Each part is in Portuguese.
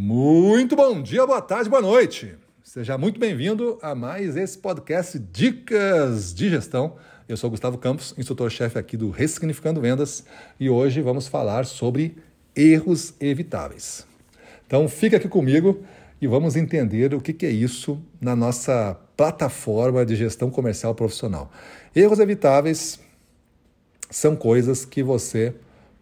Muito bom dia, boa tarde, boa noite. Seja muito bem-vindo a mais esse podcast Dicas de Gestão. Eu sou Gustavo Campos, instrutor-chefe aqui do Ressignificando Vendas e hoje vamos falar sobre erros evitáveis. Então fica aqui comigo e vamos entender o que é isso na nossa plataforma de gestão comercial profissional. Erros evitáveis são coisas que você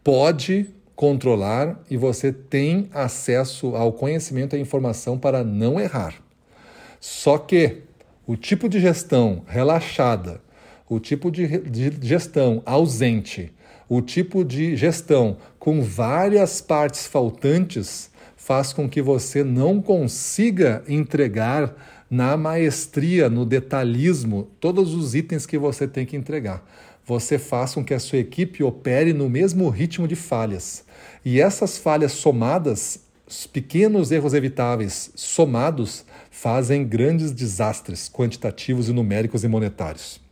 pode controlar e você tem acesso ao conhecimento e à informação para não errar. Só que o tipo de gestão relaxada, o tipo de, gestão ausente, o tipo de gestão com várias partes faltantes faz com que você não consiga entregar na maestria, no detalhismo, todos os itens que você tem que entregar. Você faz com que a sua equipe opere no mesmo ritmo de falhas. E essas falhas somadas, os pequenos erros evitáveis somados, fazem grandes desastres quantitativos e numéricos e monetários.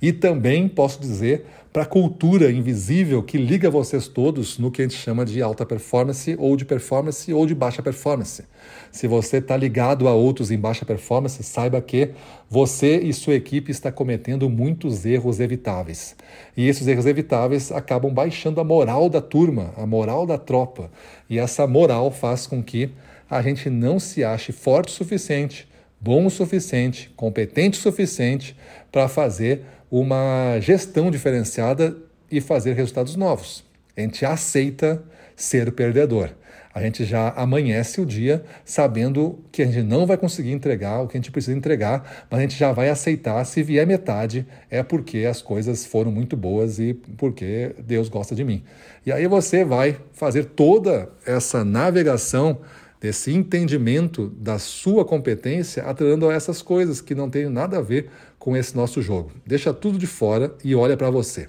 E também posso dizer para a cultura invisível que liga vocês todos no que a gente chama de alta performance, ou de performance, ou de baixa performance. Se você está ligado a outros em baixa performance, saiba que você e sua equipe está cometendo muitos erros evitáveis. E esses erros evitáveis acabam baixando a moral da turma, a moral da tropa. E essa moral faz com que a gente não se ache forte o suficiente, bom o suficiente, competente o suficiente para fazer uma gestão diferenciada e fazer resultados novos. A gente aceita ser perdedor. A gente já amanhece o dia sabendo que a gente não vai conseguir entregar o que a gente precisa entregar, mas a gente já vai aceitar. Se vier metade, é porque as coisas foram muito boas e porque Deus gosta de mim. E aí você vai fazer toda essa navegação desse entendimento da sua competência atrelando a essas coisas que não têm nada a ver com esse nosso jogo. Deixa tudo de fora e olha para você.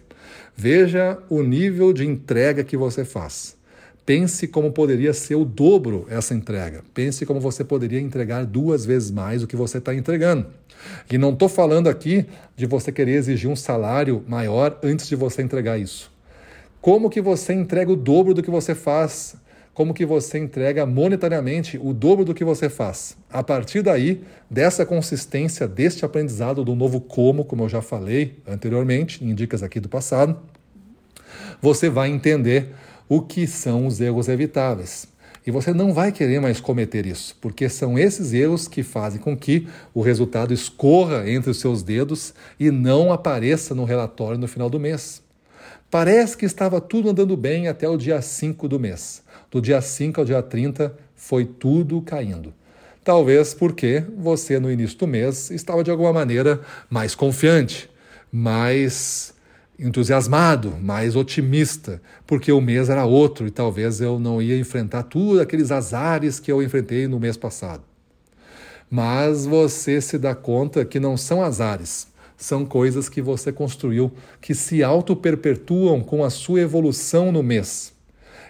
Veja o nível de entrega que você faz. Pense como poderia ser o dobro essa entrega. Pense como você poderia entregar duas vezes mais o que você está entregando. E não estou falando aqui de você querer exigir um salário maior antes de você entregar isso. Como que você entrega o dobro do que você faz como que você entrega monetariamente o dobro do que você faz. A partir daí, dessa consistência, deste aprendizado do novo como, como eu já falei anteriormente, em dicas aqui do passado, você vai entender o que são os erros evitáveis. E você não vai querer mais cometer isso, porque são esses erros que fazem com que o resultado escorra entre os seus dedos e não apareça no relatório no final do mês. Parece que estava tudo andando bem até o dia 5 do mês. Do dia 5 ao dia 30 foi tudo caindo. Talvez porque você no início do mês estava de alguma maneira mais confiante, mais entusiasmado, mais otimista, porque o mês era outro e talvez eu não ia enfrentar tudo aqueles azares que eu enfrentei no mês passado. Mas você se dá conta que não são azares, são coisas que você construiu que se auto-perpetuam com a sua evolução no mês.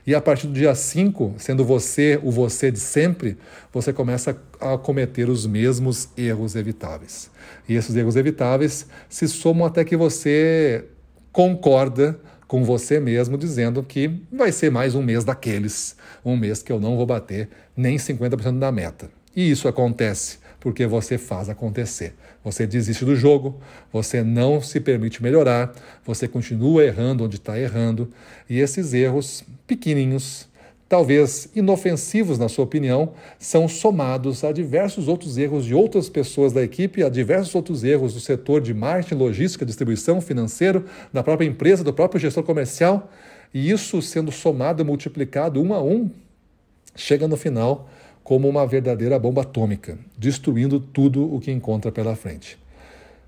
E a partir do dia 5, sendo você o você de sempre, você começa a cometer os mesmos erros evitáveis. E esses erros evitáveis se somam até que você concorda com você mesmo, dizendo que vai ser mais um mês daqueles, um mês que eu não vou bater nem 50% da meta. E isso acontece porque você faz acontecer. Você desiste do jogo, você não se permite melhorar, você continua errando onde está errando, e esses erros pequenininhos, talvez inofensivos na sua opinião, são somados a diversos outros erros de outras pessoas da equipe, a diversos outros erros do setor de marketing, logística, distribuição, financeiro, da própria empresa, do próprio gestor comercial, e isso sendo somado e multiplicado um a um, chega no final como uma verdadeira bomba atômica, destruindo tudo o que encontra pela frente.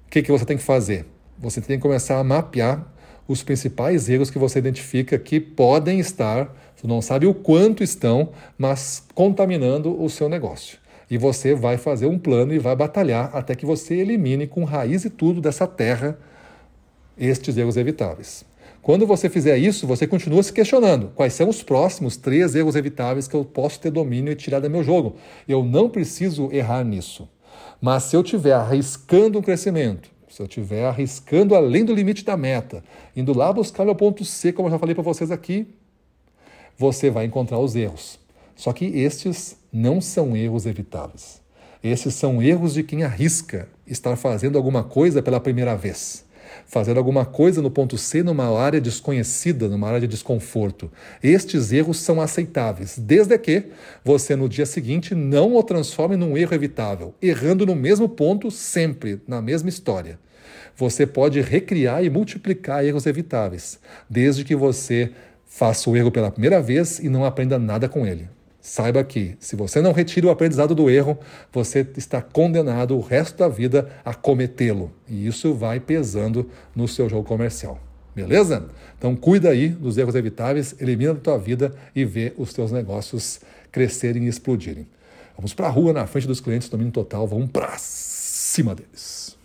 O que, que você tem que fazer? Você tem que começar a mapear os principais erros que você identifica que podem estar, você não sabe o quanto estão, mas contaminando o seu negócio. E você vai fazer um plano e vai batalhar até que você elimine com raiz e tudo dessa terra estes erros evitáveis. Quando você fizer isso, você continua se questionando quais são os próximos três erros evitáveis que eu posso ter domínio e tirar do meu jogo. Eu não preciso errar nisso. Mas se eu estiver arriscando um crescimento, se eu estiver arriscando além do limite da meta, indo lá buscar meu ponto C, como eu já falei para vocês aqui, você vai encontrar os erros. Só que estes não são erros evitáveis. Esses são erros de quem arrisca estar fazendo alguma coisa pela primeira vez fazendo alguma coisa no ponto C numa área desconhecida, numa área de desconforto. Estes erros são aceitáveis, desde que você no dia seguinte não o transforme num erro evitável, errando no mesmo ponto sempre, na mesma história. Você pode recriar e multiplicar erros evitáveis, desde que você faça o erro pela primeira vez e não aprenda nada com ele. Saiba que, se você não retira o aprendizado do erro, você está condenado o resto da vida a cometê-lo. E isso vai pesando no seu jogo comercial. Beleza? Então cuida aí dos erros evitáveis, elimina da tua vida e vê os teus negócios crescerem e explodirem. Vamos para a rua na frente dos clientes, domínio total, vamos para cima deles.